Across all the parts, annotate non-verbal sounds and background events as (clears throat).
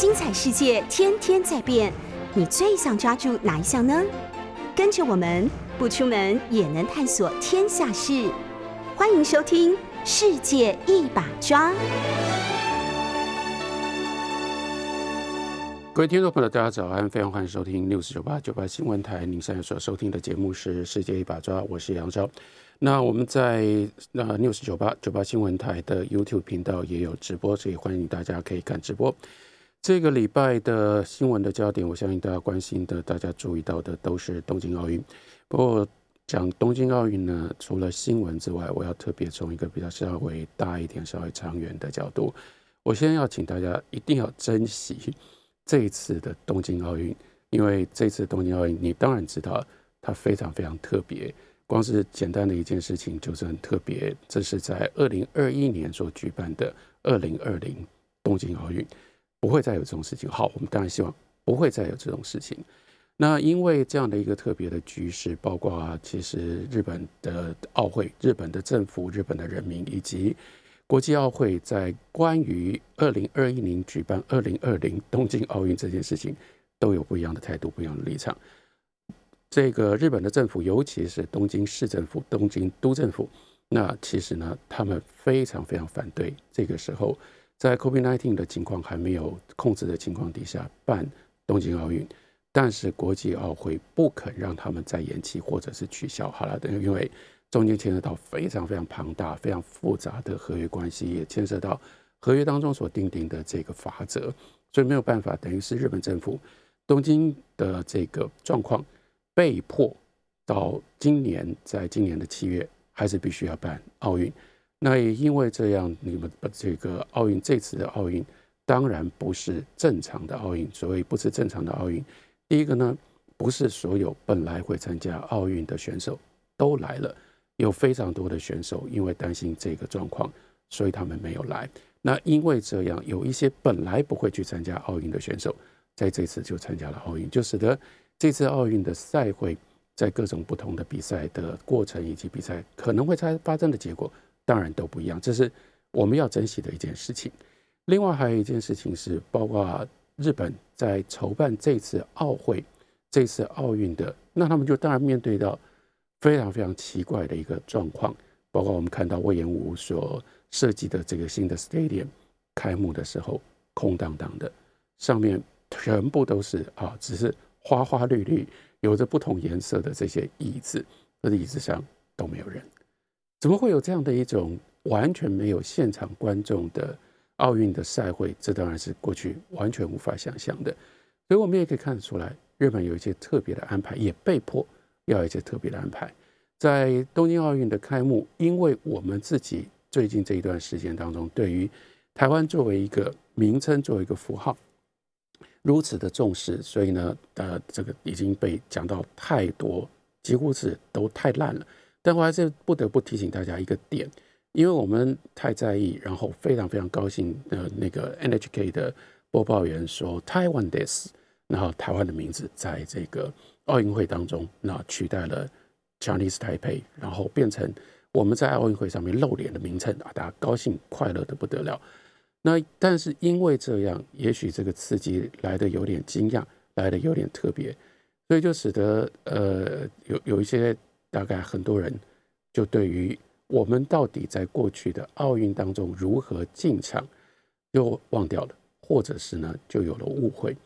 精彩世界天天在变，你最想抓住哪一项呢？跟着我们不出门也能探索天下事，欢迎收听《世界一把抓》。各位听众朋友，大家早安，非常欢迎收听六四九八九八新闻台。您现在所收听的节目是《世界一把抓》，我是杨昭。那我们在那六四九八九八新闻台的 YouTube 频道也有直播，所以欢迎大家可以看直播。这个礼拜的新闻的焦点，我相信大家关心的、大家注意到的都是东京奥运。不过讲东京奥运呢，除了新闻之外，我要特别从一个比较稍微大一点、稍微长远的角度，我先要请大家一定要珍惜这一次的东京奥运，因为这次东京奥运，你当然知道它非常非常特别。光是简单的一件事情就是很特别，这是在二零二一年所举办的二零二零东京奥运，不会再有这种事情。好，我们当然希望不会再有这种事情。那因为这样的一个特别的局势，包括其实日本的奥会、日本的政府、日本的人民以及国际奥会在关于二零二一年举办二零二零东京奥运这件事情，都有不一样的态度、不一样的立场。这个日本的政府，尤其是东京市政府、东京都政府，那其实呢，他们非常非常反对。这个时候，在 COVID-19 的情况还没有控制的情况底下办东京奥运，但是国际奥会不肯让他们再延期或者是取消。好了，等因为中间牵涉到非常非常庞大、非常复杂的合约关系，也牵涉到合约当中所定定的这个法则，所以没有办法，等于是日本政府东京的这个状况。被迫到今年，在今年的七月，还是必须要办奥运。那也因为这样，你们这个奥运这次的奥运，当然不是正常的奥运。所谓不是正常的奥运，第一个呢，不是所有本来会参加奥运的选手都来了，有非常多的选手因为担心这个状况，所以他们没有来。那因为这样，有一些本来不会去参加奥运的选手，在这次就参加了奥运，就使得。这次奥运的赛会，在各种不同的比赛的过程以及比赛可能会发发生的结果，当然都不一样。这是我们要珍惜的一件事情。另外还有一件事情是，包括日本在筹办这次奥会、这次奥运的，那他们就当然面对到非常非常奇怪的一个状况。包括我们看到魏延武所设计的这个新的 stadium 开幕的时候，空荡荡的，上面全部都是啊，只是。花花绿绿，有着不同颜色的这些椅子，这椅子上都没有人，怎么会有这样的一种完全没有现场观众的奥运的赛会？这当然是过去完全无法想象的。所以，我们也可以看得出来，日本有一些特别的安排，也被迫要一些特别的安排。在东京奥运的开幕，因为我们自己最近这一段时间当中，对于台湾作为一个名称，作为一个符号。如此的重视，所以呢，呃，这个已经被讲到太多，几乎是都太烂了。但我还是不得不提醒大家一个点，因为我们太在意，然后非常非常高兴的那个 NHK 的播报员说 Taiwan this，然后台湾的名字在这个奥运会当中，那取代了 Chinese Taipei，然后变成我们在奥运会上面露脸的名称啊，大家高兴快乐的不得了。那但是因为这样，也许这个刺激来的有点惊讶，来的有点特别，所以就使得呃有有一些大概很多人就对于我们到底在过去的奥运当中如何进场，又忘掉了，或者是呢就有了误会。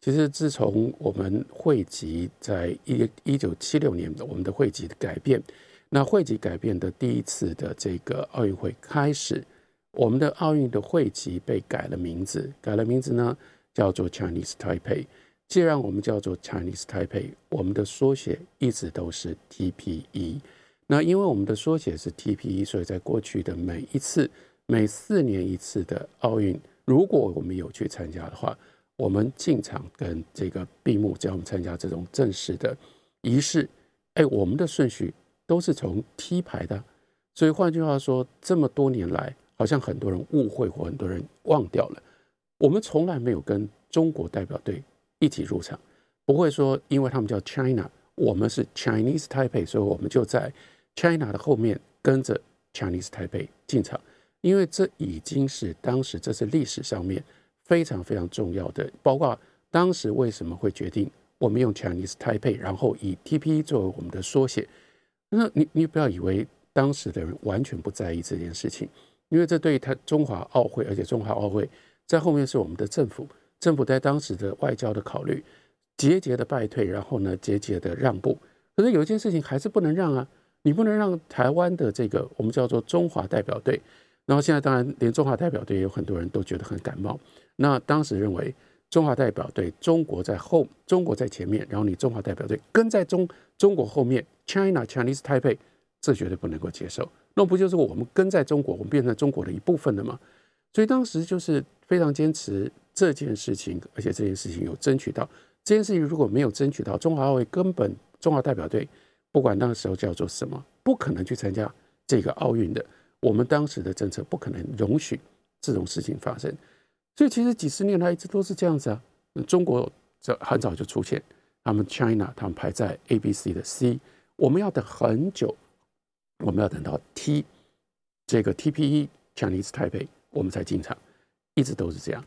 其实自从我们汇集在一一九七六年的我们的汇集的改变，那汇集改变的第一次的这个奥运会开始。我们的奥运的会籍被改了名字，改了名字呢，叫做 Chinese Taipei。既然我们叫做 Chinese Taipei，我们的缩写一直都是 TPE。那因为我们的缩写是 TPE，所以在过去的每一次、每四年一次的奥运，如果我们有去参加的话，我们进场跟这个闭幕，只要我们参加这种正式的仪式，哎，我们的顺序都是从 T 排的。所以换句话说，这么多年来，好像很多人误会或很多人忘掉了，我们从来没有跟中国代表队一起入场，不会说因为他们叫 China，我们是 Chinese Taipei，所以我们就在 China 的后面跟着 Chinese Taipei 进场，因为这已经是当时这是历史上面非常非常重要的，包括当时为什么会决定我们用 Chinese Taipei，然后以 T P 作为我们的缩写。那你你不要以为当时的人完全不在意这件事情，因为这对于他中华奥会，而且中华奥会在后面是我们的政府，政府在当时的外交的考虑，节节的败退，然后呢节节的让步。可是有一件事情还是不能让啊，你不能让台湾的这个我们叫做中华代表队。然后现在当然连中华代表队有很多人都觉得很感冒。那当时认为中华代表队中国在后，中国在前面，然后你中华代表队跟在中中国后面，China Chinese Taipei，这绝对不能够接受。那不就是我们跟在中国，我们变成中国的一部分了吗？所以当时就是非常坚持这件事情，而且这件事情有争取到。这件事情如果没有争取到，中华奥会根本中华代表队不管那个时候叫做什么，不可能去参加这个奥运的。我们当时的政策不可能容许这种事情发生，所以其实几十年来一直都是这样子啊。中国这很早就出现，他们 China 他们排在 A、B、C 的 C，我们要等很久，我们要等到 T 这个 TPE Chinese Taipei 我们才进场，一直都是这样。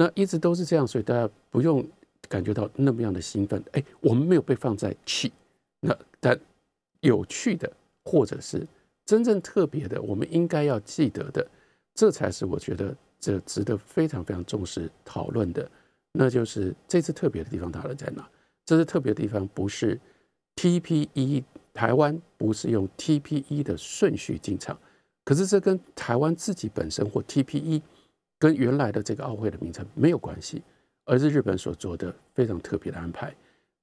那一直都是这样，所以大家不用感觉到那么样的兴奋。哎，我们没有被放在气，那但有趣的或者是。真正特别的，我们应该要记得的，这才是我觉得这值得非常非常重视讨论的。那就是这次特别的地方，它在哪？这次特别的地方不是 TPE 台湾不是用 TPE 的顺序进场，可是这跟台湾自己本身或 TPE 跟原来的这个奥会的名称没有关系，而是日本所做的非常特别的安排。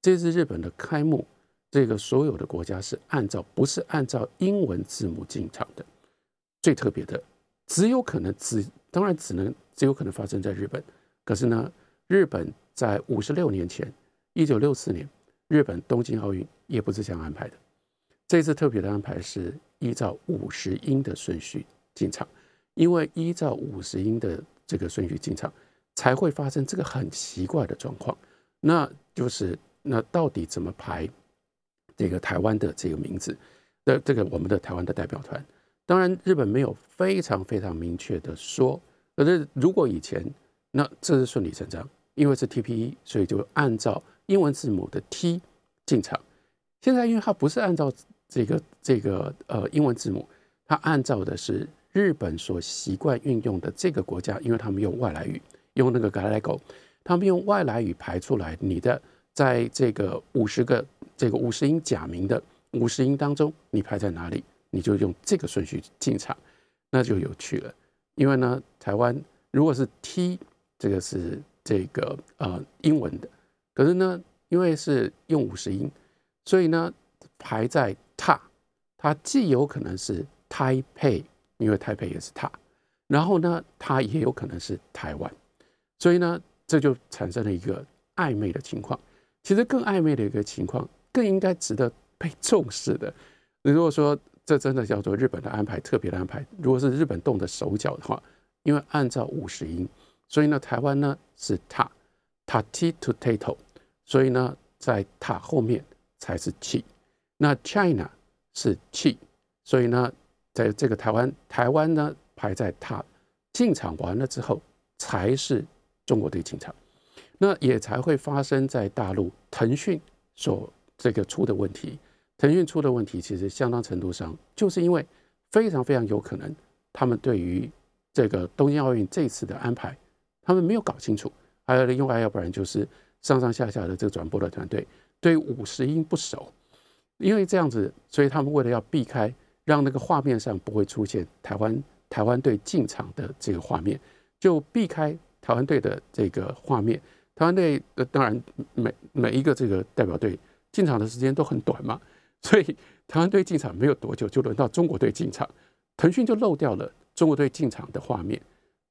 这次日本的开幕。这个所有的国家是按照不是按照英文字母进场的，最特别的只有可能只当然只能只有可能发生在日本。可是呢，日本在五十六年前，一九六四年，日本东京奥运也不是这样安排的。这次特别的安排是依照五十音的顺序进场，因为依照五十音的这个顺序进场，才会发生这个很奇怪的状况。那就是那到底怎么排？这个台湾的这个名字的这个我们的台湾的代表团，当然日本没有非常非常明确的说，可是如果以前那这是顺理成章，因为是 TPE，所以就按照英文字母的 T 进场。现在因为它不是按照这个这个呃英文字母，它按照的是日本所习惯运用的这个国家，因为他们用外来语，用那个 Gallego，他们用外来语排出来你的。在这个五十个这个五十音假名的五十音当中，你排在哪里，你就用这个顺序进场，那就有趣了。因为呢，台湾如果是 T，这个是这个呃英文的，可是呢，因为是用五十音，所以呢排在塔，它既有可能是 Taipei，因为台北也是塔，然后呢，它也有可能是台湾，所以呢，这就产生了一个暧昧的情况。其实更暧昧的一个情况，更应该值得被重视的。你如果说这真的叫做日本的安排，特别的安排，如果是日本动的手脚的话，因为按照五十音，所以呢，台湾呢是塔塔 t to tato，所以呢，在塔后面才是气。那 China 是气，所以呢，在这个台湾台湾呢排在他进场完了之后，才是中国队进场。那也才会发生在大陆腾讯所这个出的问题。腾讯出的问题，其实相当程度上就是因为非常非常有可能，他们对于这个东京奥运这次的安排，他们没有搞清楚。还有另外，要不然就是上上下下的这个转播的团队对五十音不熟，因为这样子，所以他们为了要避开让那个画面上不会出现台湾台湾队进场的这个画面，就避开台湾队的这个画面。台湾队呃，当然每每一个这个代表队进场的时间都很短嘛，所以台湾队进场没有多久，就轮到中国队进场，腾讯就漏掉了中国队进场的画面。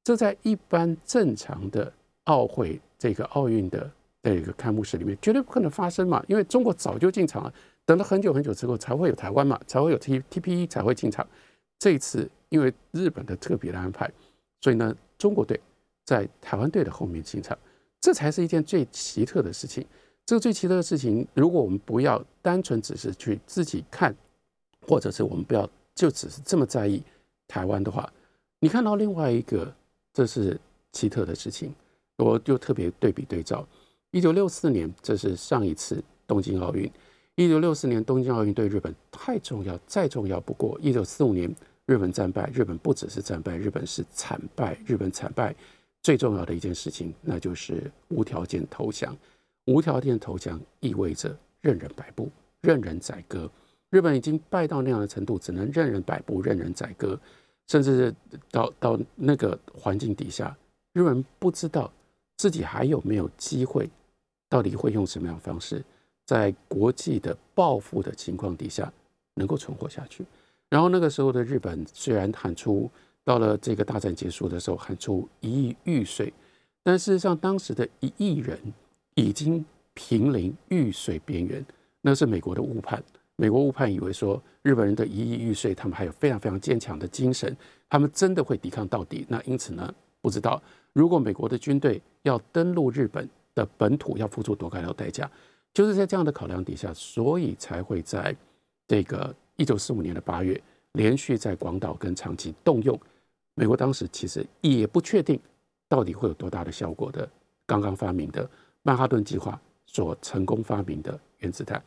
这在一般正常的奥会这个奥运的这个开幕式里面绝对不可能发生嘛，因为中国早就进场了，等了很久很久之后才会有台湾嘛，才会有 T T P E 才会进场。这一次因为日本的特别的安排，所以呢，中国队在台湾队的后面进场。这才是一件最奇特的事情。这个最奇特的事情，如果我们不要单纯只是去自己看，或者是我们不要就只是这么在意台湾的话，你看到另外一个这是奇特的事情，我就特别对比对照，一九六四年这是上一次东京奥运，一九六四年东京奥运对日本太重要，再重要不过。一九四五年日本战败，日本不只是战败，日本是惨败，日本惨败最重要的一件事情，那就是无条件投降。无条件投降意味着任人摆布、任人宰割。日本已经败到那样的程度，只能任人摆布、任人宰割，甚至到到那个环境底下，日本不知道自己还有没有机会，到底会用什么样的方式，在国际的报复的情况底下能够存活下去。然后那个时候的日本虽然喊出到了这个大战结束的时候喊出一亿玉碎，但事实上当时的一亿人。已经濒临玉碎边缘，那是美国的误判。美国误判以为说日本人的一亿玉碎，他们还有非常非常坚强的精神，他们真的会抵抗到底。那因此呢，不知道如果美国的军队要登陆日本的本土，要付出多高的代价。就是在这样的考量底下，所以才会在这个一九四五年的八月，连续在广岛跟长崎动用美国当时其实也不确定到底会有多大的效果的刚刚发明的。曼哈顿计划所成功发明的原子弹，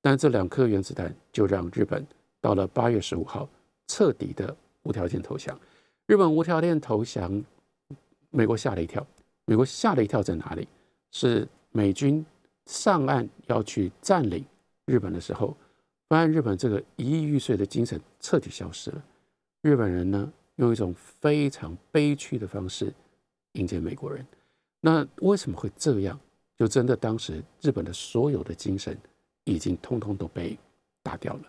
但这两颗原子弹就让日本到了八月十五号彻底的无条件投降。日本无条件投降，美国吓了一跳。美国吓了一跳在哪里？是美军上岸要去占领日本的时候，发现日本这个一亿玉碎的精神彻底消失了。日本人呢，用一种非常悲屈的方式迎接美国人。那为什么会这样？就真的当时日本的所有的精神已经通通都被打掉了，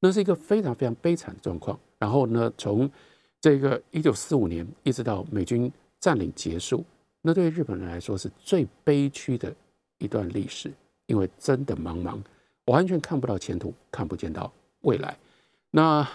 那是一个非常非常悲惨的状况。然后呢，从这个一九四五年一直到美军占领结束，那对日本人来说是最悲屈的一段历史，因为真的茫茫，完全看不到前途，看不见到未来。那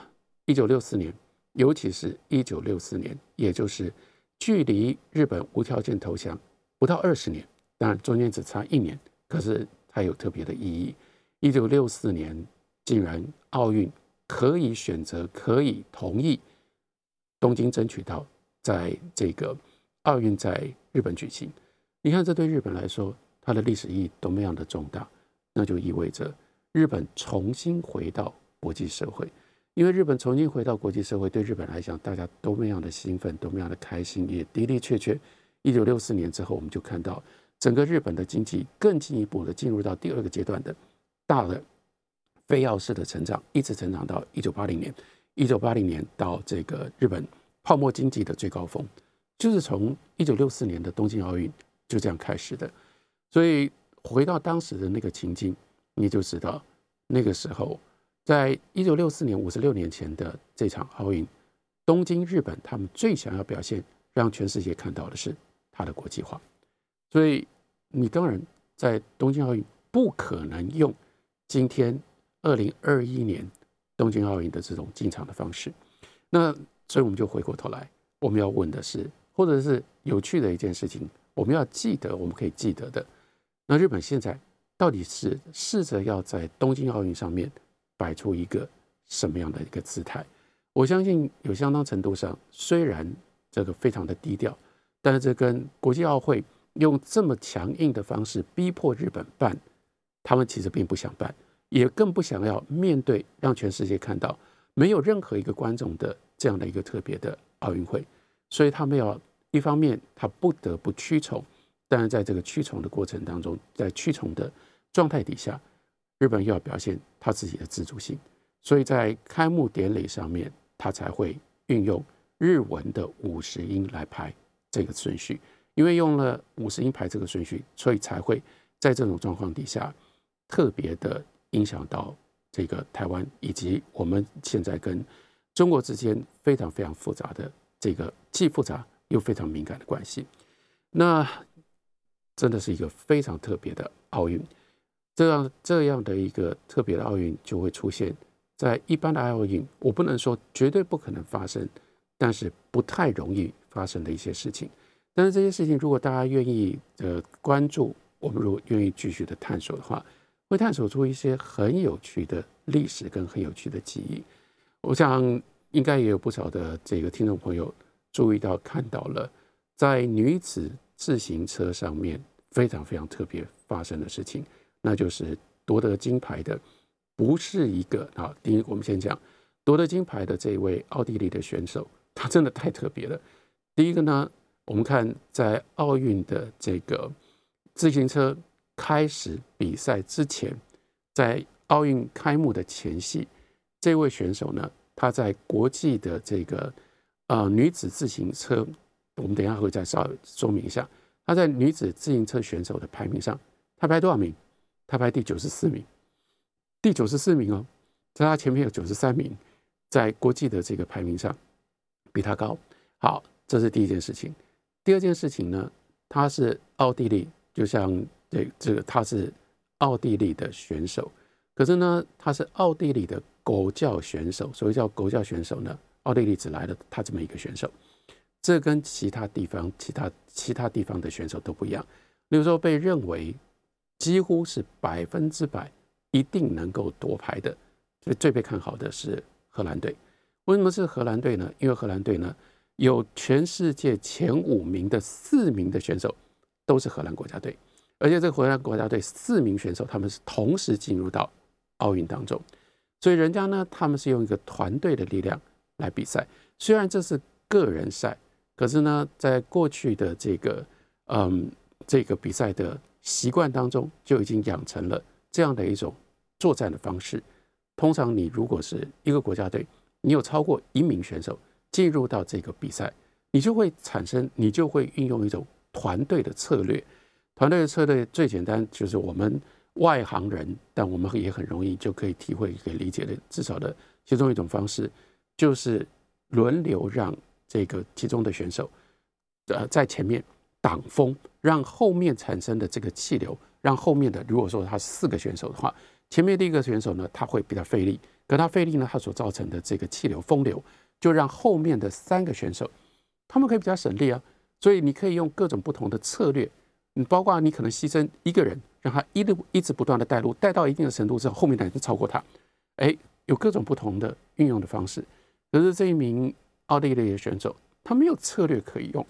一九六四年，尤其是一九六四年，也就是距离日本无条件投降不到二十年。当然，中间只差一年，可是它有特别的意义。一九六四年，竟然奥运可以选择，可以同意东京争取到在这个奥运在日本举行。你看，这对日本来说，它的历史意义多么样的重大？那就意味着日本重新回到国际社会。因为日本重新回到国际社会，对日本来讲，大家多么样的兴奋，多么样的开心，也的的确确。一九六四年之后，我们就看到。整个日本的经济更进一步的进入到第二个阶段的大的非要式的成长，一直成长到一九八零年。一九八零年到这个日本泡沫经济的最高峰，就是从一九六四年的东京奥运就这样开始的。所以回到当时的那个情境，你就知道那个时候，在一九六四年五十六年前的这场奥运，东京日本他们最想要表现，让全世界看到的是它的国际化。所以，你当然在东京奥运不可能用今天二零二一年东京奥运的这种进场的方式。那所以我们就回过头来，我们要问的是，或者是有趣的一件事情，我们要记得，我们可以记得的。那日本现在到底是试着要在东京奥运上面摆出一个什么样的一个姿态？我相信有相当程度上，虽然这个非常的低调，但是这跟国际奥会。用这么强硬的方式逼迫日本办，他们其实并不想办，也更不想要面对让全世界看到没有任何一个观众的这样的一个特别的奥运会，所以他们要一方面他不得不屈从，但是在这个驱虫的过程当中，在驱虫的状态底下，日本又要表现他自己的自主性，所以在开幕典礼上面，他才会运用日文的五十音来排这个顺序。因为用了五十音排这个顺序，所以才会在这种状况底下特别的影响到这个台湾以及我们现在跟中国之间非常非常复杂的这个既复杂又非常敏感的关系。那真的是一个非常特别的奥运，这样这样的一个特别的奥运就会出现在一般的奥运，我不能说绝对不可能发生，但是不太容易发生的一些事情。但是这些事情，如果大家愿意呃关注，我们如果愿意继续的探索的话，会探索出一些很有趣的历史跟很有趣的记忆。我想应该也有不少的这个听众朋友注意到看到了，在女子自行车上面非常非常特别发生的事情，那就是夺得金牌的不是一个啊。第一，我们先讲夺得金牌的这位奥地利的选手，他真的太特别了。第一个呢，我们看在奥运的这个自行车开始比赛之前，在奥运开幕的前夕，这位选手呢，他在国际的这个呃女子自行车。我们等一下会再稍微说明一下，他在女子自行车选手的排名上，他排多少名？他排第九十四名，第九十四名哦，在他前面有九十三名，在国际的这个排名上比他高。好，这是第一件事情。第二件事情呢，他是奥地利，就像这这个他是奥地利的选手，可是呢，他是奥地利的狗叫选手。所谓叫狗叫选手呢，奥地利只来了他这么一个选手。这跟其他地方、其他其他地方的选手都不一样。例如说，被认为几乎是百分之百一定能够夺牌的，最最被看好的是荷兰队。为什么是荷兰队呢？因为荷兰队呢有全世界前五名的四名的选手都是荷兰国家队，而且这个荷兰国家队四名选手他们是同时进入到奥运当中，所以人家呢他们是用一个团队的力量来比赛。虽然这是个人赛。可是呢，在过去的这个嗯这个比赛的习惯当中，就已经养成了这样的一种作战的方式。通常你如果是一个国家队，你有超过一名选手进入到这个比赛，你就会产生，你就会运用一种团队的策略。团队的策略最简单就是我们外行人，但我们也很容易就可以体会、可以理解的，至少的其中一种方式，就是轮流让。这个其中的选手，呃，在前面挡风，让后面产生的这个气流，让后面的如果说他四个选手的话，前面第一个选手呢，他会比较费力，可他费力呢，他所造成的这个气流风流，就让后面的三个选手，他们可以比较省力啊。所以你可以用各种不同的策略，你包括你可能牺牲一个人，让他一路一直不断的带路，带到一定的程度之后，后面的人就超过他。哎，有各种不同的运用的方式。可是这一名。奥地利的选手，他没有策略可以用，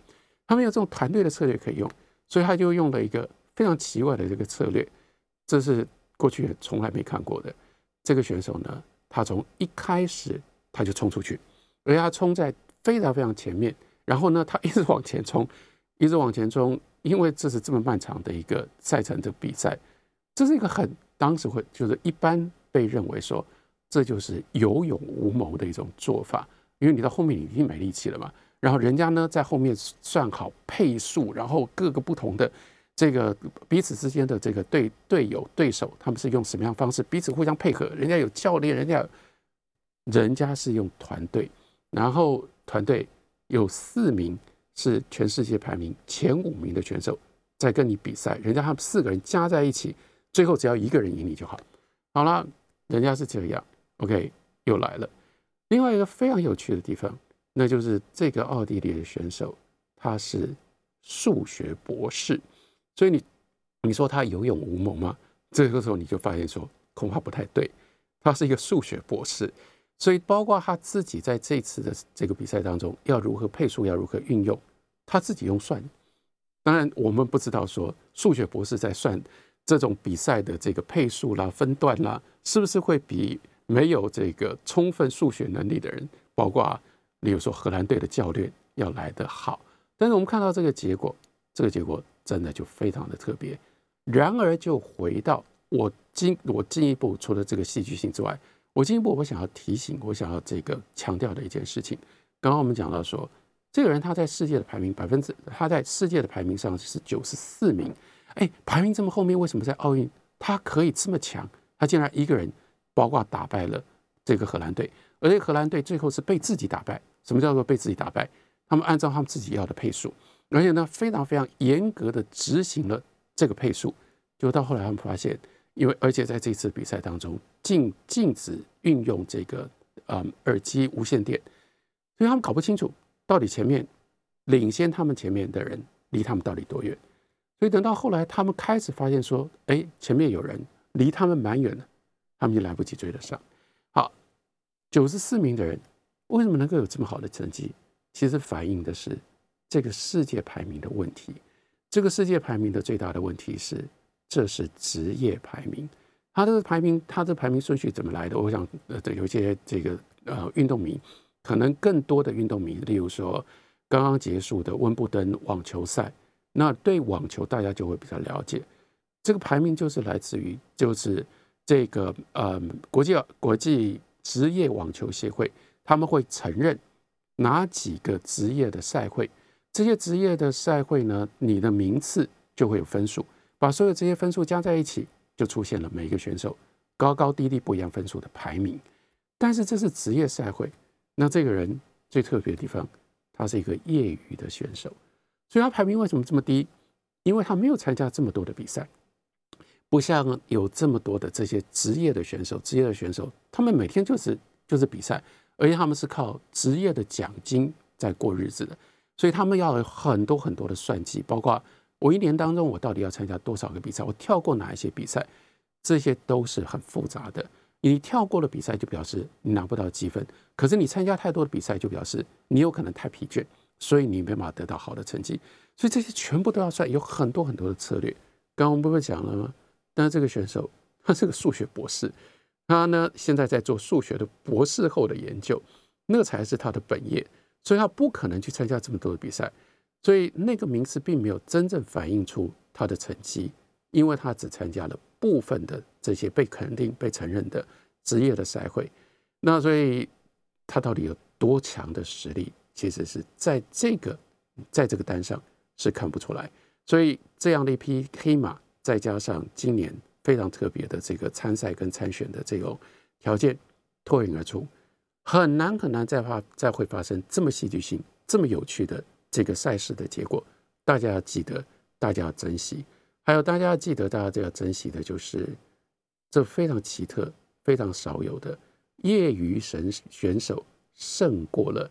他没有这种团队的策略可以用，所以他就用了一个非常奇怪的这个策略，这是过去从来没看过的。这个选手呢，他从一开始他就冲出去，而他冲在非常非常前面，然后呢，他 (laughs) 一直往前冲，一直往前冲，因为这是这么漫长的一个赛程的比赛，这是一个很当时会就是一般被认为说这就是有勇无谋的一种做法。因为你到后面已经没力气了嘛，然后人家呢在后面算好配速，然后各个不同的这个彼此之间的这个队队友对手，他们是用什么样方式彼此互相配合？人家有教练，人家人家是用团队，然后团队有四名是全世界排名前五名的选手在跟你比赛，人家他们四个人加在一起，最后只要一个人赢你就好。好了，人家是这样，OK，又来了。另外一个非常有趣的地方，那就是这个奥地利的选手，他是数学博士，所以你你说他有勇无谋吗？这个时候你就发现说恐怕不太对，他是一个数学博士，所以包括他自己在这次的这个比赛当中要如何配速，要如何运用，他自己用算。当然我们不知道说数学博士在算这种比赛的这个配速啦、分段啦，是不是会比。没有这个充分数学能力的人，包括例如说荷兰队的教练要来得好。但是我们看到这个结果，这个结果真的就非常的特别。然而，就回到我进我进一步除了这个戏剧性之外，我进一步我想要提醒，我想要这个强调的一件事情。刚刚我们讲到说，这个人他在世界的排名百分之他在世界的排名上是九十四名，哎，排名这么后面，为什么在奥运他可以这么强？他竟然一个人。包括打败了这个荷兰队，而且荷兰队最后是被自己打败。什么叫做被自己打败？他们按照他们自己要的配速，而且呢非常非常严格的执行了这个配速。就到后来他们发现，因为而且在这次比赛当中禁禁止运用这个嗯耳机无线电，所以他们搞不清楚到底前面领先他们前面的人离他们到底多远。所以等到后来他们开始发现说，哎，前面有人离他们蛮远的。他们就来不及追得上。好，九十四名的人为什么能够有这么好的成绩？其实反映的是这个世界排名的问题。这个世界排名的最大的问题是，这是职业排名。它这个排名，它这排名顺序怎么来的？我想，呃，有些这个呃运动迷，可能更多的运动迷，例如说刚刚结束的温布登网球赛，那对网球大家就会比较了解。这个排名就是来自于，就是这个呃国际国际职业网球协会，他们会承认哪几个职业的赛会，这些职业的赛会呢，你的名次就会有分数，把所有这些分数加在一起。就出现了每个选手高高低低不一样分数的排名，但是这是职业赛会，那这个人最特别的地方，他是一个业余的选手，所以他排名为什么这么低？因为他没有参加这么多的比赛，不像有这么多的这些职业的选手，职业的选手他们每天就是就是比赛，而且他们是靠职业的奖金在过日子的，所以他们要有很多很多的算计，包括。我一年当中，我到底要参加多少个比赛？我跳过哪一些比赛？这些都是很复杂的。你跳过了比赛，就表示你拿不到积分；可是你参加太多的比赛，就表示你有可能太疲倦，所以你没办法得到好的成绩。所以这些全部都要算，有很多很多的策略。刚刚我们不是讲了吗？但是这个选手他是个数学博士，他呢现在在做数学的博士后的研究，那才是他的本业，所以他不可能去参加这么多的比赛。所以那个名次并没有真正反映出他的成绩，因为他只参加了部分的这些被肯定、被承认的职业的赛会。那所以他到底有多强的实力，其实是在这个在这个单上是看不出来。所以这样的一匹黑马，再加上今年非常特别的这个参赛跟参选的这种条件脱颖而出，很难很难再发再会发生这么戏剧性、这么有趣的。这个赛事的结果，大家要记得，大家要珍惜。还有，大家要记得，大家都要珍惜的，就是这非常奇特、非常少有的业余神选手胜过了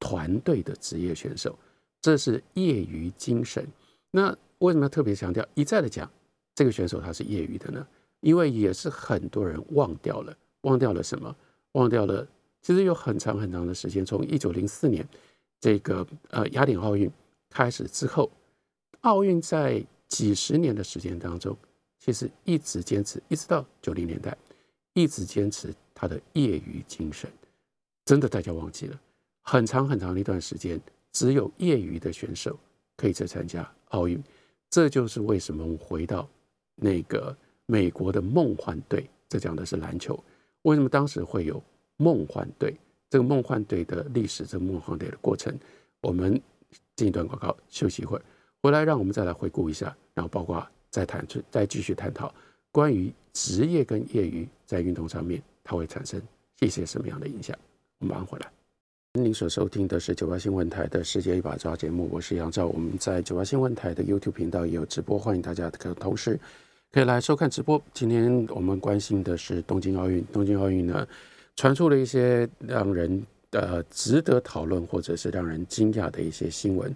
团队的职业选手，这是业余精神。那为什么要特别强调一再的讲这个选手他是业余的呢？因为也是很多人忘掉了，忘掉了什么？忘掉了，其实有很长很长的时间，从一九零四年。这个呃，雅典奥运开始之后，奥运在几十年的时间当中，其实一直坚持，一直到九零年代，一直坚持他的业余精神。真的，大家忘记了，很长很长的一段时间，只有业余的选手可以去参加奥运。这就是为什么我们回到那个美国的梦幻队，这讲的是篮球，为什么当时会有梦幻队？这个梦幻队的历史，这个梦幻队的过程，我们进一段广告，休息一会儿，回来让我们再来回顾一下，然后包括再谈，再继续探讨关于职业跟业余在运动上面它会产生一些什么样的影响。我们马上回来。您所收听的是九八新闻台的世界一把抓节目，我是杨照。我们在九八新闻台的 YouTube 频道也有直播，欢迎大家可同时可以来收看直播。今天我们关心的是东京奥运，东京奥运呢？传出了一些让人呃值得讨论或者是让人惊讶的一些新闻，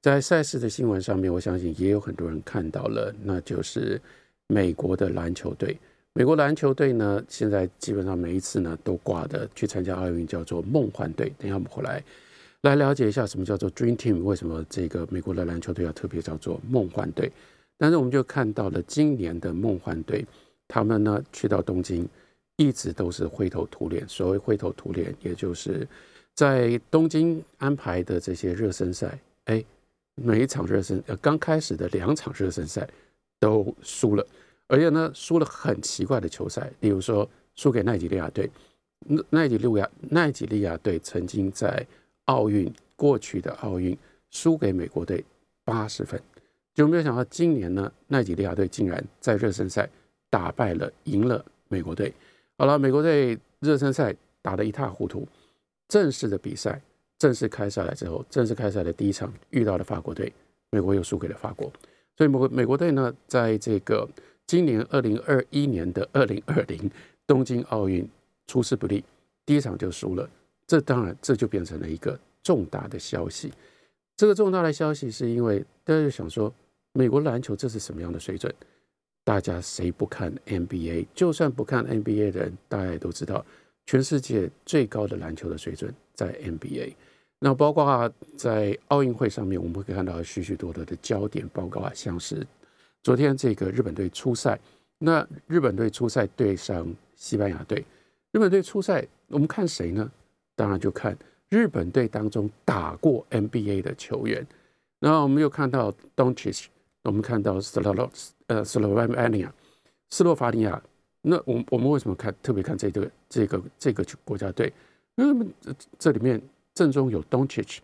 在赛事的新闻上面，我相信也有很多人看到了，那就是美国的篮球队。美国篮球队呢，现在基本上每一次呢都挂的去参加奥运叫做梦幻队。等下我们回来来了解一下什么叫做 Dream Team，为什么这个美国的篮球队要特别叫做梦幻队？但是我们就看到了今年的梦幻队，他们呢去到东京。一直都是灰头土脸。所谓灰头土脸，也就是在东京安排的这些热身赛，哎，每一场热身呃刚开始的两场热身赛都输了，而且呢输了很奇怪的球赛，例如说输给奈及利亚队。奈及利亚奈及利亚队曾经在奥运过去的奥运输给美国队八十分，就没有想到今年呢奈及利亚队竟然在热身赛打败了赢了美国队。好了，美国队热身赛打得一塌糊涂，正式的比赛正式开赛来之后，正式开赛的第一场遇到了法国队，美国又输给了法国，所以美国美国队呢，在这个今年二零二一年的二零二零东京奥运出师不利，第一场就输了，这当然这就变成了一个重大的消息。这个重大的消息是因为大家就想说，美国篮球这是什么样的水准？大家谁不看 NBA？就算不看 NBA 的人，大家也都知道，全世界最高的篮球的水准在 NBA。那包括在奥运会上面，我们会看到许许多多的焦点，报告啊像是昨天这个日本队初赛，那日本队初赛对上西班牙队，日本队初赛，我们看谁呢？当然就看日本队当中打过 NBA 的球员。然后我们又看到 Doncic，我们看到斯洛呃斯洛文尼亚，斯洛伐尼亚。那我我们为什么看特别看这个这个这个国家队？因为这里面正中有 Doncic，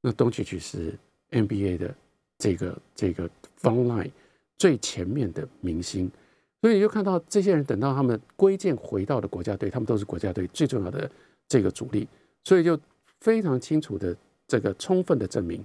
那 Doncic 是 NBA 的这个这个 fun line 最前面的明星，所以你就看到这些人等到他们归建回到的国家队，他们都是国家队最重要的这个主力，所以就非常清楚的这个充分的证明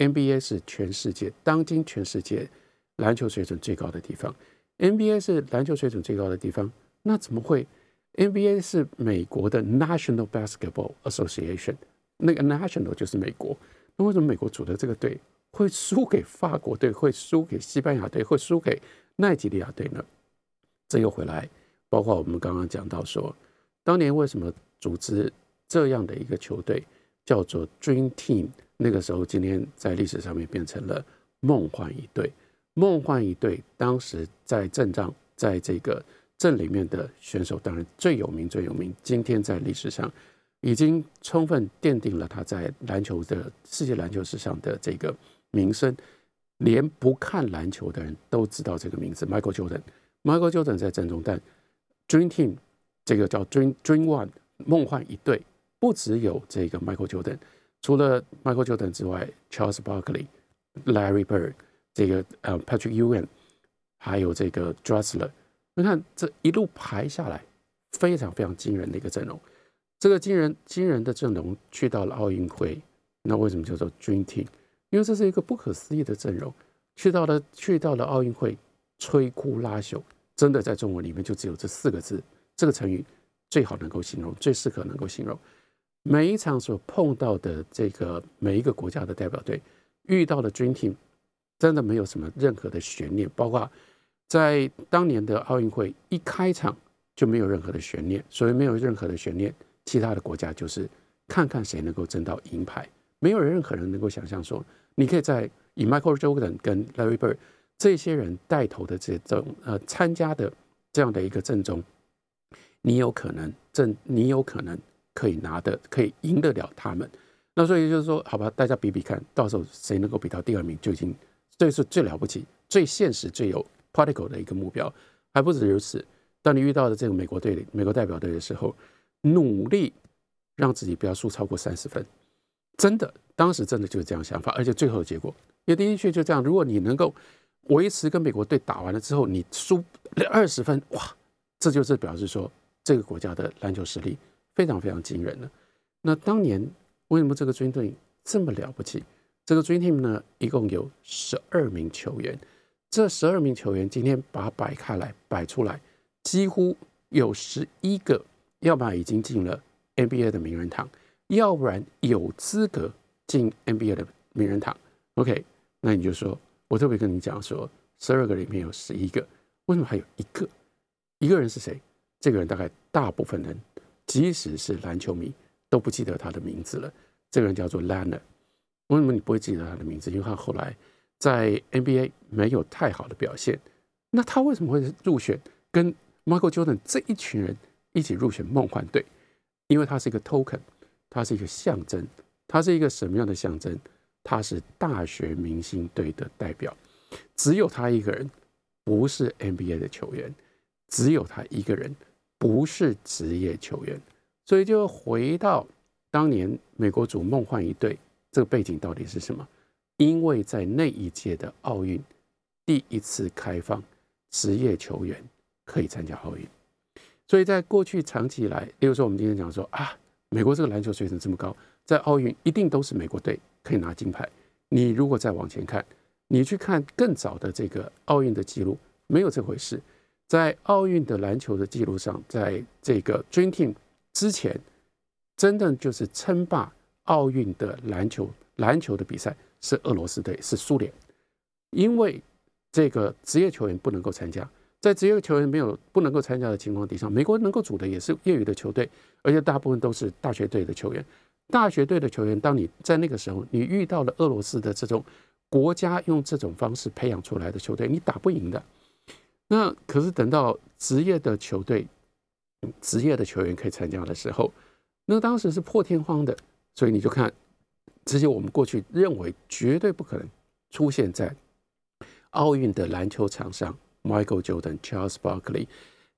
NBA 是全世界当今全世界篮球水准最高的地方。NBA 是篮球水准最高的地方，那怎么会？NBA 是美国的 National Basketball Association，那个 National 就是美国。那为什么美国组的这个队会输给法国队，会输给西班牙队，会输给奈及利亚队呢？这又回来，包括我们刚刚讲到说，当年为什么组织这样的一个球队叫做 Dream Team？那个时候，今天在历史上面变成了梦幻一队。梦幻一队当时在阵仗，在这个阵里面的选手，当然最有名最有名。今天在历史上已经充分奠定了他在篮球的世界篮球史上的这个名声，连不看篮球的人都知道这个名字。Michael Jordan。Michael Jordan 在阵中，但 Dream Team 这个叫 Dream Dream One 梦幻一队，不只有这个 Michael Jordan，除了 Michael Jordan 之外，Charles Barkley、Larry Bird。这个呃，Patrick e w i n 还有这个 Dressler，你看这一路排下来，非常非常惊人的一个阵容。这个惊人惊人的阵容去到了奥运会，那为什么叫做 Dream Team？因为这是一个不可思议的阵容。去到了去到了奥运会，摧枯拉朽，真的在中文里面就只有这四个字，这个成语最好能够形容，最适合能够形容。每一场所碰到的这个每一个国家的代表队遇到的 Dream Team。真的没有什么任何的悬念，包括在当年的奥运会一开场就没有任何的悬念，所以没有任何的悬念。其他的国家就是看看谁能够争到银牌，没有任何人能够想象说，你可以在以 Michael Jordan 跟 Larry Bird 这些人带头的这种呃参加的这样的一个阵中，你有可能正你有可能可以拿的可以赢得了他们。那所以就是说，好吧，大家比比看到时候谁能够比到第二名就已经。这是最了不起、最现实、最有 particle 的一个目标，还不止如此。当你遇到的这个美国队、美国代表队的时候，努力让自己不要输超过三十分。真的，当时真的就是这样想法，而且最后的结果也的确就这样。如果你能够维持跟美国队打完了之后，你输二十分，哇，这就是表示说这个国家的篮球实力非常非常惊人了。那当年为什么这个军队这么了不起？这个 Dream Team 呢，一共有十二名球员。这十二名球员今天把它摆开来，摆出来，几乎有十一个，要不然已经进了 NBA 的名人堂，要不然有资格进 NBA 的名人堂。OK，那你就说，我特别跟你讲说，十二个里面有十一个，为什么还有一个？一个人是谁？这个人大概大部分人，即使是篮球迷都不记得他的名字了。这个人叫做 Leonard。为什么你不会记得他的名字？因为他后来在 NBA 没有太好的表现。那他为什么会入选跟 Michael Jordan 这一群人一起入选梦幻队？因为他是一个 token，他是一个象征。他是一个什么样的象征？他是大学明星队的代表。只有他一个人不是 NBA 的球员，只有他一个人不是职业球员。所以就回到当年美国组梦幻一队。这个背景到底是什么？因为在那一届的奥运，第一次开放职业球员可以参加奥运，所以在过去长期以来，例如说我们今天讲说啊，美国这个篮球水准这么高，在奥运一定都是美国队可以拿金牌。你如果再往前看，你去看更早的这个奥运的记录，没有这回事。在奥运的篮球的记录上，在这个 Dream Team 之前，真的就是称霸。奥运的篮球篮球的比赛是俄罗斯队，是苏联，因为这个职业球员不能够参加，在职业球员没有不能够参加的情况底下，美国能够组的也是业余的球队，而且大部分都是大学队的球员。大学队的球员，当你在那个时候，你遇到了俄罗斯的这种国家用这种方式培养出来的球队，你打不赢的。那可是等到职业的球队、职业的球员可以参加的时候，那当时是破天荒的。所以你就看这些我们过去认为绝对不可能出现在奥运的篮球场上，Michael Jordan、Charles Barkley、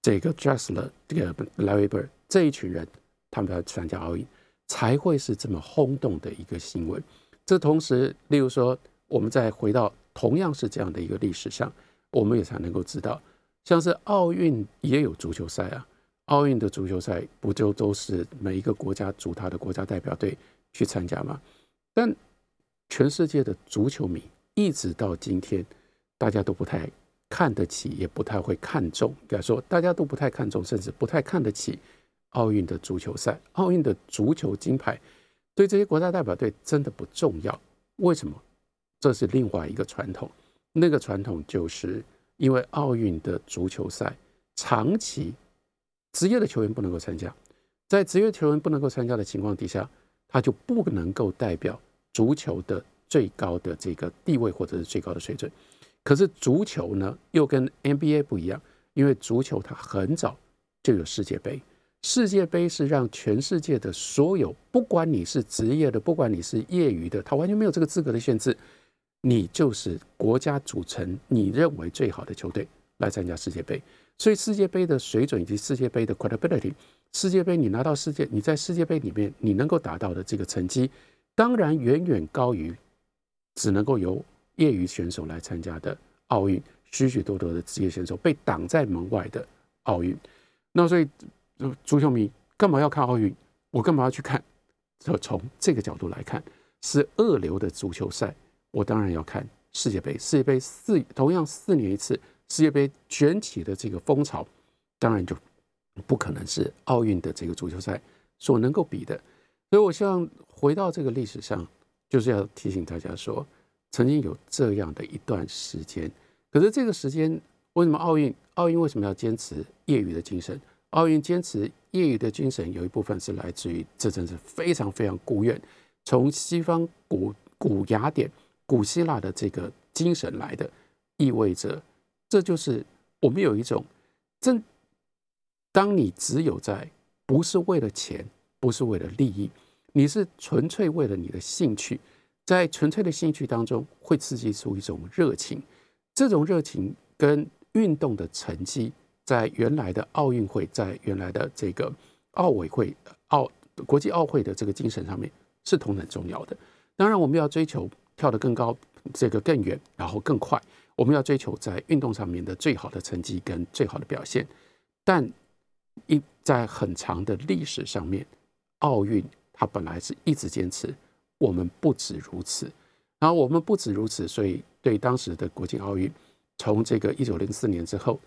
这个 Drexler、这个 Larry Bird 这一群人，他们要参加奥运。才会是这么轰动的一个新闻。这同时，例如说，我们再回到同样是这样的一个历史上，我们也才能够知道，像是奥运也有足球赛啊。奥运的足球赛不就都是每一个国家组他的国家代表队去参加吗？但全世界的足球迷一直到今天，大家都不太看得起，也不太会看重。应该说，大家都不太看重，甚至不太看得起。奥运的足球赛，奥运的足球金牌，对这些国家代表队真的不重要。为什么？这是另外一个传统。那个传统就是因为奥运的足球赛长期职业的球员不能够参加，在职业球员不能够参加的情况底下，他就不能够代表足球的最高的这个地位或者是最高的水准。可是足球呢，又跟 NBA 不一样，因为足球它很早就有世界杯。世界杯是让全世界的所有，不管你是职业的，不管你是业余的，他完全没有这个资格的限制。你就是国家组成你认为最好的球队来参加世界杯。所以世界杯的水准以及世界杯的 credibility，世界杯你拿到世界，你在世界杯里面你能够达到的这个成绩，当然远远高于只能够由业余选手来参加的奥运，许许多多的职业选手被挡在门外的奥运。那所以。足球迷干嘛要看奥运？我干嘛要去看？就从这个角度来看，是二流的足球赛，我当然要看世界杯。世界杯四同样四年一次，世界杯卷起的这个风潮，当然就不可能是奥运的这个足球赛所能够比的。所以，我希望回到这个历史上，就是要提醒大家说，曾经有这样的一段时间。可是这个时间，为什么奥运？奥运为什么要坚持业余的精神？奥运坚持业余的精神，有一部分是来自于这真是非常非常古远，从西方古古雅典、古希腊的这个精神来的，意味着这就是我们有一种真，当你只有在不是为了钱，不是为了利益，你是纯粹为了你的兴趣，在纯粹的兴趣当中会刺激出一种热情，这种热情跟运动的成绩。在原来的奥运会，在原来的这个奥委会、奥国际奥会的这个精神上面是同等重要的。当然，我们要追求跳得更高、这个更远，然后更快。我们要追求在运动上面的最好的成绩跟最好的表现。但一在很长的历史上面，奥运它本来是一直坚持我们不止如此。然后我们不止如此，所以对当时的国际奥运，从这个一九零四年之后。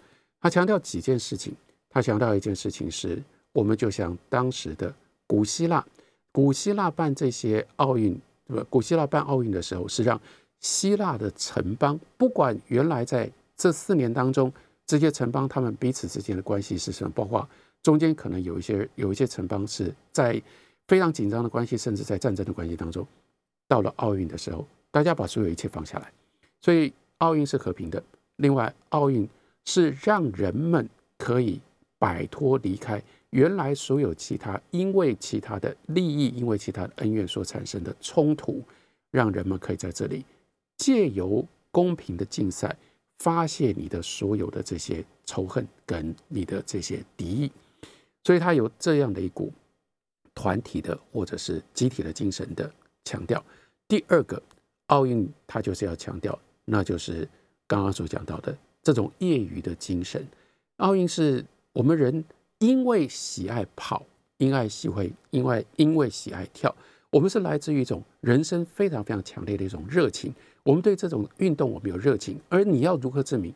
他强调几件事情，他强调一件事情是，我们就像当时的古希腊，古希腊办这些奥运，对吧？古希腊办奥运的时候，是让希腊的城邦，不管原来在这四年当中，这些城邦他们彼此之间的关系是什么，包括中间可能有一些有一些城邦是在非常紧张的关系，甚至在战争的关系当中，到了奥运的时候，大家把所有一切放下来，所以奥运是和平的。另外，奥运。是让人们可以摆脱离开原来所有其他因为其他的利益、因为其他的恩怨所产生的冲突，让人们可以在这里借由公平的竞赛发泄你的所有的这些仇恨跟你的这些敌意，所以它有这样的一股团体的或者是集体的精神的强调。第二个，奥运它就是要强调，那就是刚刚所讲到的。这种业余的精神，奥运是我们人 (clears throat) 因为喜爱跑，因爱喜会，因为因为喜爱跳，我们是来自于一种人生非常非常强烈的一种热情。我们对这种运动我们有热情，而你要如何证明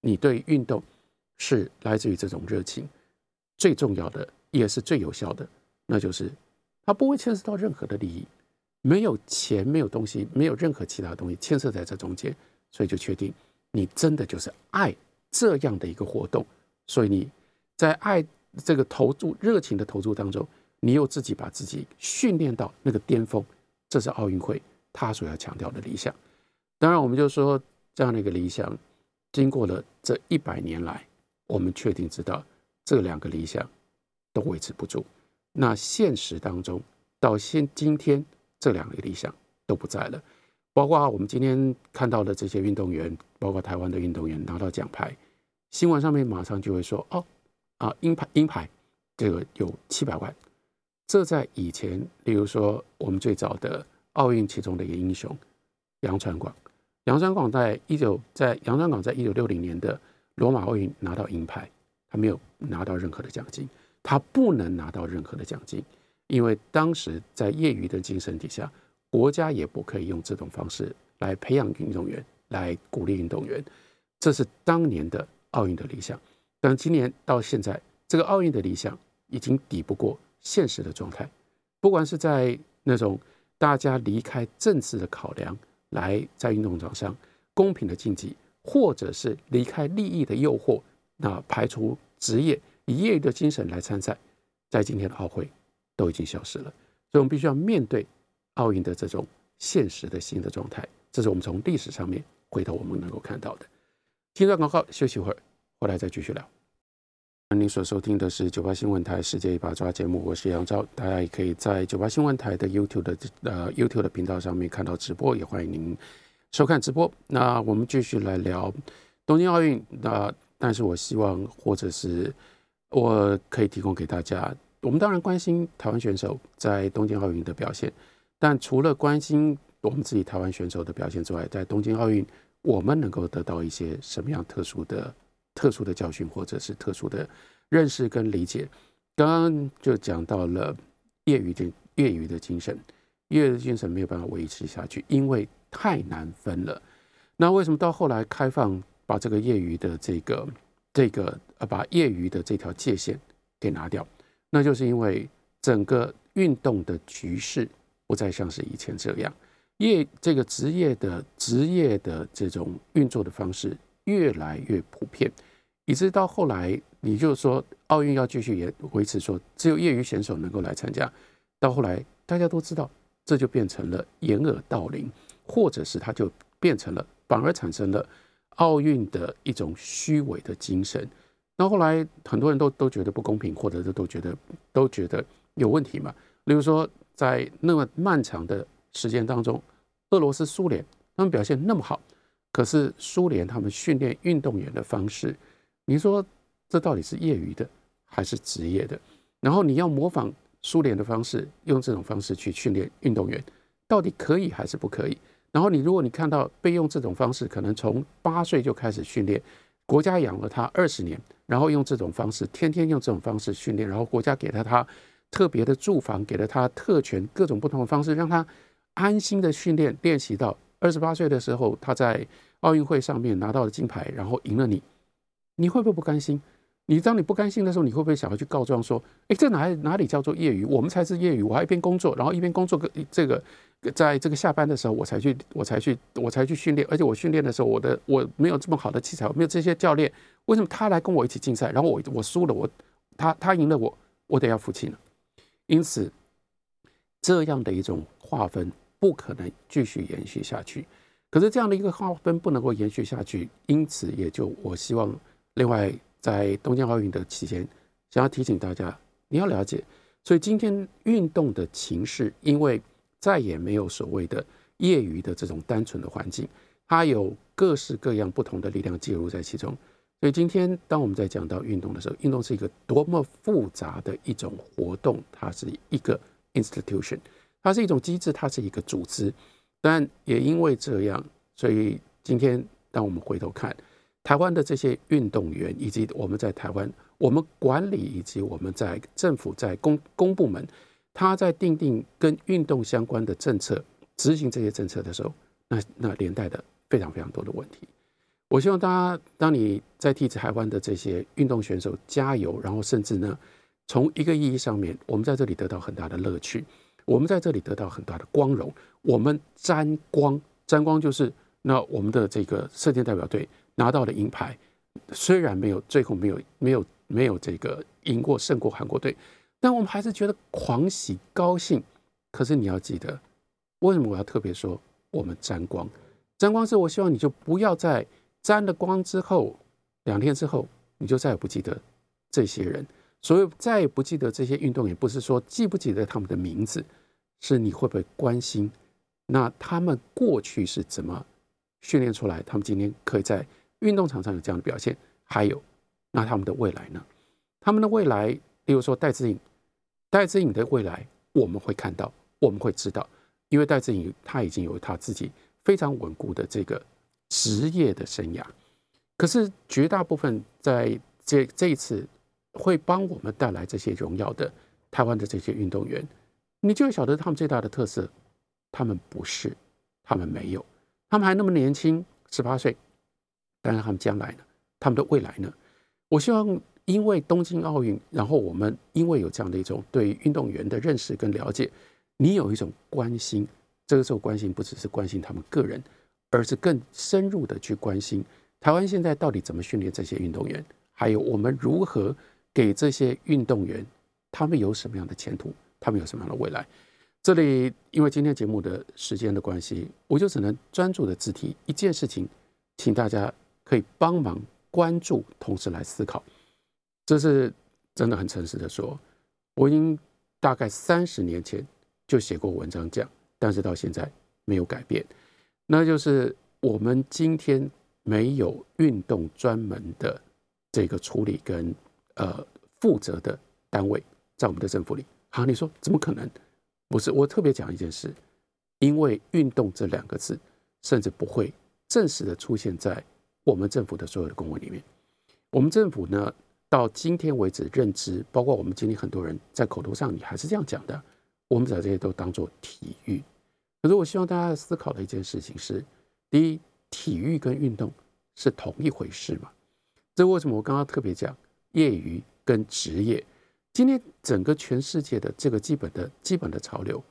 你对运动是来自于这种热情？最重要的也是最有效的，那就是它不会牵涉到任何的利益，没有钱，没有东西，没有任何其他东西牵涉在这中间，所以就确定。你真的就是爱这样的一个活动，所以你在爱这个投注热情的投注当中，你又自己把自己训练到那个巅峰，这是奥运会他所要强调的理想。当然，我们就说这样的一个理想，经过了这一百年来，我们确定知道这两个理想都维持不住。那现实当中，到现今天，这两个理想都不在了。包括我们今天看到的这些运动员，包括台湾的运动员拿到奖牌，新闻上面马上就会说：“哦，啊，银牌，银牌，这个有七百万。”这在以前，例如说我们最早的奥运其中的一个英雄杨传广，杨传广在一九在杨传广在一九六零年的罗马奥运拿到银牌，他没有拿到任何的奖金，他不能拿到任何的奖金，因为当时在业余的精神底下。国家也不可以用这种方式来培养运动员，来鼓励运动员，这是当年的奥运的理想。但今年到现在，这个奥运的理想已经抵不过现实的状态。不管是在那种大家离开政治的考量，来在运动场上公平的竞技，或者是离开利益的诱惑，那排除职业以业余的精神来参赛，在今天的奥会都已经消失了。所以我们必须要面对。奥运的这种现实的新的状态，这是我们从历史上面回头我们能够看到的。听段广告，休息一会儿，回来再继续聊。您所收听的是九八新闻台世界一把抓节目，我是杨昭，大家也可以在九八新闻台的 YouTube 的呃 YouTube 的频道上面看到直播，也欢迎您收看直播。那我们继续来聊东京奥运。那但是我希望，或者是我可以提供给大家，我们当然关心台湾选手在东京奥运的表现。但除了关心我们自己台湾选手的表现之外，在东京奥运，我们能够得到一些什么样特殊的、特殊的教训，或者是特殊的认识跟理解？刚刚就讲到了业余的业余的精神，业余的精神没有办法维持下去，因为太难分了。那为什么到后来开放，把这个业余的这个这个呃，把业余的这条界限给拿掉？那就是因为整个运动的局势。不再像是以前这样，业这个职业的职业的这种运作的方式越来越普遍，以致到后来，你就说奥运要继续也维持说只有业余选手能够来参加，到后来大家都知道，这就变成了掩耳盗铃，或者是它就变成了反而产生了奥运的一种虚伪的精神。那后来很多人都都觉得不公平，或者是都觉得都觉得有问题嘛，例如说。在那么漫长的时间当中，俄罗斯、苏联他们表现那么好，可是苏联他们训练运动员的方式，你说这到底是业余的还是职业的？然后你要模仿苏联的方式，用这种方式去训练运动员，到底可以还是不可以？然后你如果你看到被用这种方式，可能从八岁就开始训练，国家养了他二十年，然后用这种方式，天天用这种方式训练，然后国家给了他。特别的住房给了他特权，各种不同的方式让他安心的训练练习到二十八岁的时候，他在奥运会上面拿到了金牌，然后赢了你，你会不会不甘心？你当你不甘心的时候，你会不会想要去告状说：“哎，这哪哪里叫做业余？我们才是业余！我还一边工作，然后一边工作个这个，(laughs) 在这个下班的时候我才去，我才去，我才去训练。而且我训练的时候，我的我没有这么好的器材，我没有这些教练，为什么他来跟我一起竞赛，然后我我输了，我他他赢了我，我得要服气呢？”因此，这样的一种划分不可能继续延续下去。可是这样的一个划分不能够延续下去，因此也就我希望，另外在东京奥运的期间，想要提醒大家，你要了解，所以今天运动的情势，因为再也没有所谓的业余的这种单纯的环境，它有各式各样不同的力量介入在其中。所以今天，当我们在讲到运动的时候，运动是一个多么复杂的一种活动，它是一个 institution，它是一种机制，它是一个组织。但也因为这样，所以今天当我们回头看台湾的这些运动员，以及我们在台湾，我们管理以及我们在政府在公公部门，他在定定跟运动相关的政策、执行这些政策的时候，那那连带的非常非常多的问题。我希望大家，当你在替台湾的这些运动选手加油，然后甚至呢，从一个意义上面，我们在这里得到很大的乐趣，我们在这里得到很大的光荣，我们沾光，沾光就是那我们的这个射箭代表队拿到了银牌，虽然没有最后没有没有没有这个赢过胜过韩国队，但我们还是觉得狂喜高兴。可是你要记得，为什么我要特别说我们沾光？沾光是我希望你就不要在沾了光之后，两天之后你就再也不记得这些人。所以再也不记得这些运动员，不是说记不记得他们的名字，是你会不会关心？那他们过去是怎么训练出来？他们今天可以在运动场上有这样的表现？还有，那他们的未来呢？他们的未来，例如说戴志颖，戴志颖的未来我们会看到，我们会知道，因为戴志颖他已经有他自己非常稳固的这个职业的生涯。可是绝大部分在这这一次会帮我们带来这些荣耀的台湾的这些运动员，你就会晓得他们最大的特色。他们不是，他们没有，他们还那么年轻，十八岁。但是他们将来呢？他们的未来呢？我希望，因为东京奥运，然后我们因为有这样的一种对运动员的认识跟了解，你有一种关心。这个时候关心不只是关心他们个人，而是更深入的去关心台湾现在到底怎么训练这些运动员，还有我们如何给这些运动员他们有什么样的前途，他们有什么样的未来。这里因为今天节目的时间的关系，我就只能专注的只提一件事情，请大家可以帮忙关注，同时来思考。这是真的很诚实的说，我已经大概三十年前就写过文章讲，但是到现在没有改变，那就是我们今天没有运动专门的这个处理跟呃负责的单位在我们的政府里。好，你说怎么可能？不是，我特别讲一件事，因为“运动”这两个字，甚至不会正式的出现在我们政府的所有的公文里面。我们政府呢，到今天为止认知，包括我们今天很多人在口头上，你还是这样讲的，我们把这些都当做体育。可是我希望大家思考的一件事情是：第一，体育跟运动是同一回事嘛？这为什么我刚刚特别讲业余跟职业？今天整个全世界的这个基本的基本的潮流，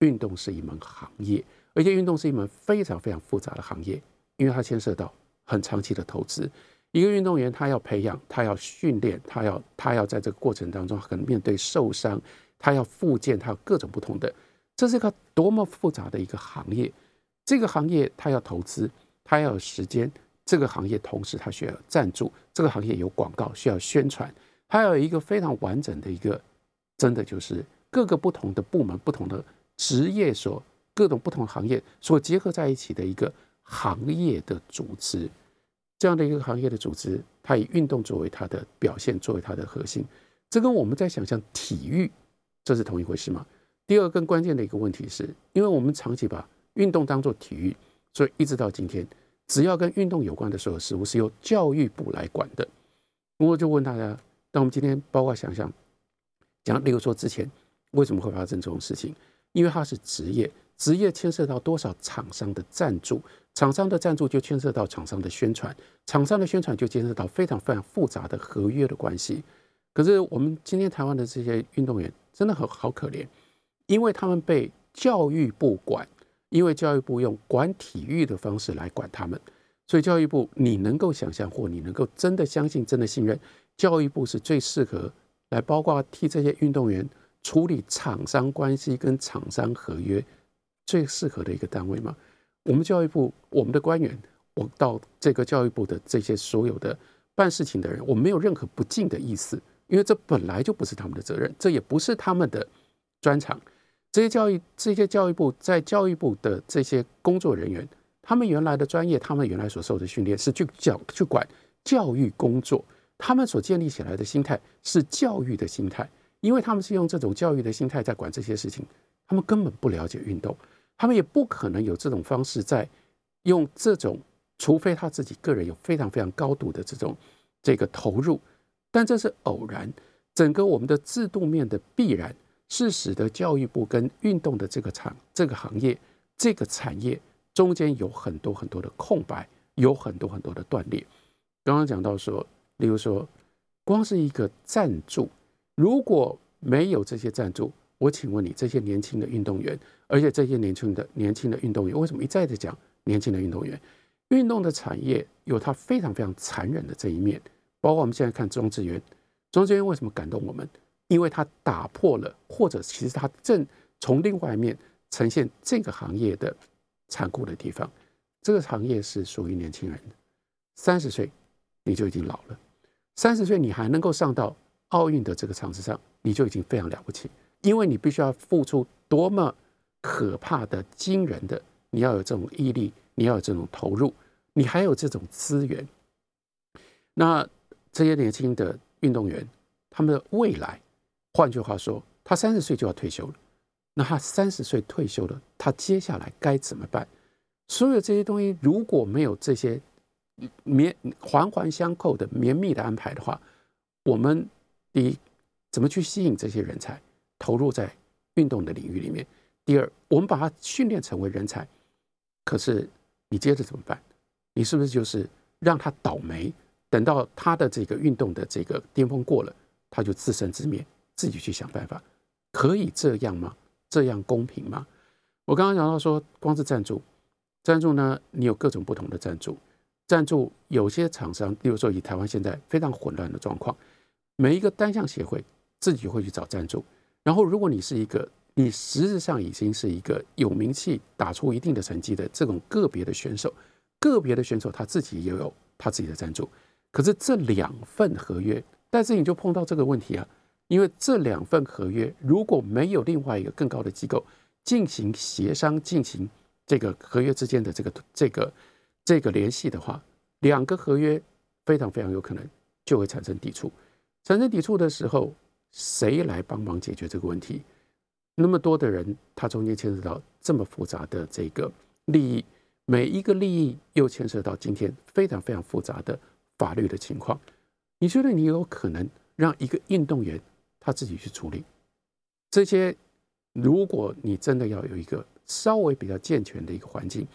运动是一门行业，而且运动是一门非常非常复杂的行业，因为它牵涉到很长期的投资。一个运动员他要培养，他要训练，他要他要在这个过程当中可能面对受伤，他要复健，他有各种不同的，这是一个多么复杂的一个行业。这个行业他要投资，他要有时间，这个行业同时他需要赞助，这个行业有广告需要宣传。还有一个非常完整的一个，真的就是各个不同的部门、不同的职业所、各种不同行业所结合在一起的一个行业的组织。这样的一个行业的组织，它以运动作为它的表现，作为它的核心。这跟我们在想象体育，这是同一回事吗？第二，更关键的一个问题是，因为我们长期把运动当做体育，所以一直到今天，只要跟运动有关的所有事物是由教育部来管的。我就问大家。那我们今天包括想想讲，例如说之前为什么会发生这种事情？因为它是职业，职业牵涉到多少厂商的赞助，厂商的赞助就牵涉到厂商的宣传，厂商的宣传就牵涉到非常非常复杂的合约的关系。可是我们今天台湾的这些运动员真的很好可怜，因为他们被教育部管，因为教育部用管体育的方式来管他们，所以教育部你能够想象或你能够真的相信、真的信任？教育部是最适合来，包括替这些运动员处理厂商关系跟厂商合约最适合的一个单位吗？我们教育部，我们的官员，我到这个教育部的这些所有的办事情的人，我没有任何不敬的意思，因为这本来就不是他们的责任，这也不是他们的专长。这些教育，这些教育部在教育部的这些工作人员，他们原来的专业，他们原来所受的训练是去教去管教育工作。他们所建立起来的心态是教育的心态，因为他们是用这种教育的心态在管这些事情，他们根本不了解运动，他们也不可能有这种方式在用这种，除非他自己个人有非常非常高度的这种这个投入，但这是偶然。整个我们的制度面的必然是使得教育部跟运动的这个厂、这个行业、这个产业中间有很多很多的空白，有很多很多的断裂。刚刚讲到说。例如说，光是一个赞助，如果没有这些赞助，我请问你，这些年轻的运动员，而且这些年轻的年轻的运动员，为什么一再的讲年轻的运动员？运动的产业有它非常非常残忍的这一面，包括我们现在看庄智渊，庄智渊为什么感动我们？因为它打破了，或者其实它正从另外一面呈现这个行业的残酷的地方。这个行业是属于年轻人的，三十岁你就已经老了，三十岁你还能够上到奥运的这个场子上，你就已经非常了不起，因为你必须要付出多么可怕的、惊人的，你要有这种毅力，你要有这种投入，你还有这种资源。那这些年轻的运动员，他们的未来。换句话说，他三十岁就要退休了。那他三十岁退休了，他接下来该怎么办？所有这些东西如果没有这些绵环环相扣的绵密的安排的话，我们第一怎么去吸引这些人才投入在运动的领域里面？第二，我们把他训练成为人才，可是你接着怎么办？你是不是就是让他倒霉？等到他的这个运动的这个巅峰过了，他就自生自灭？自己去想办法，可以这样吗？这样公平吗？我刚刚讲到说，光是赞助，赞助呢，你有各种不同的赞助。赞助有些厂商，例如说以台湾现在非常混乱的状况，每一个单项协会自己会去找赞助。然后，如果你是一个你实质上已经是一个有名气、打出一定的成绩的这种个别的选手，个别的选手他自己也有他自己的赞助。可是这两份合约，但是你就碰到这个问题啊。因为这两份合约如果没有另外一个更高的机构进行协商、进行这个合约之间的这个这个这个联系的话，两个合约非常非常有可能就会产生抵触。产生抵触的时候，谁来帮忙解决这个问题？那么多的人，他中间牵涉到这么复杂的这个利益，每一个利益又牵涉到今天非常非常复杂的法律的情况。你觉得你有可能让一个运动员？他自己去处理这些。如果你真的要有一个稍微比较健全的一个环境，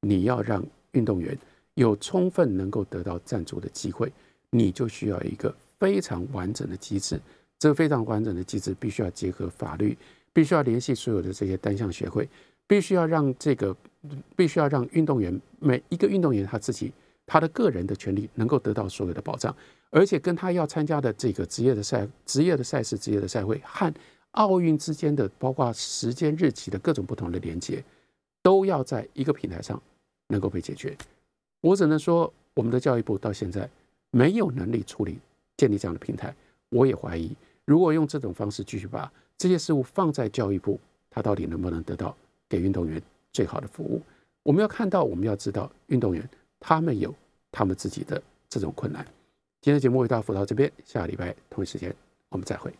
你要让运动员有充分能够得到赞助的机会，你就需要一个非常完整的机制。这个非常完整的机制必须要结合法律，必须要联系所有的这些单项协会，必须要让这个，必须要让运动员每一个运动员他自己他的个人的权利能够得到所有的保障。而且跟他要参加的这个职业的赛、职业的赛事、职业的赛会和奥运之间的，包括时间日期的各种不同的连接，都要在一个平台上能够被解决。我只能说，我们的教育部到现在没有能力处理建立这样的平台。我也怀疑，如果用这种方式继续把这些事物放在教育部，他到底能不能得到给运动员最好的服务？我们要看到，我们要知道，运动员他们有他们自己的这种困难。今天节目为大家辅导这边，下个礼拜同一时间我们再会。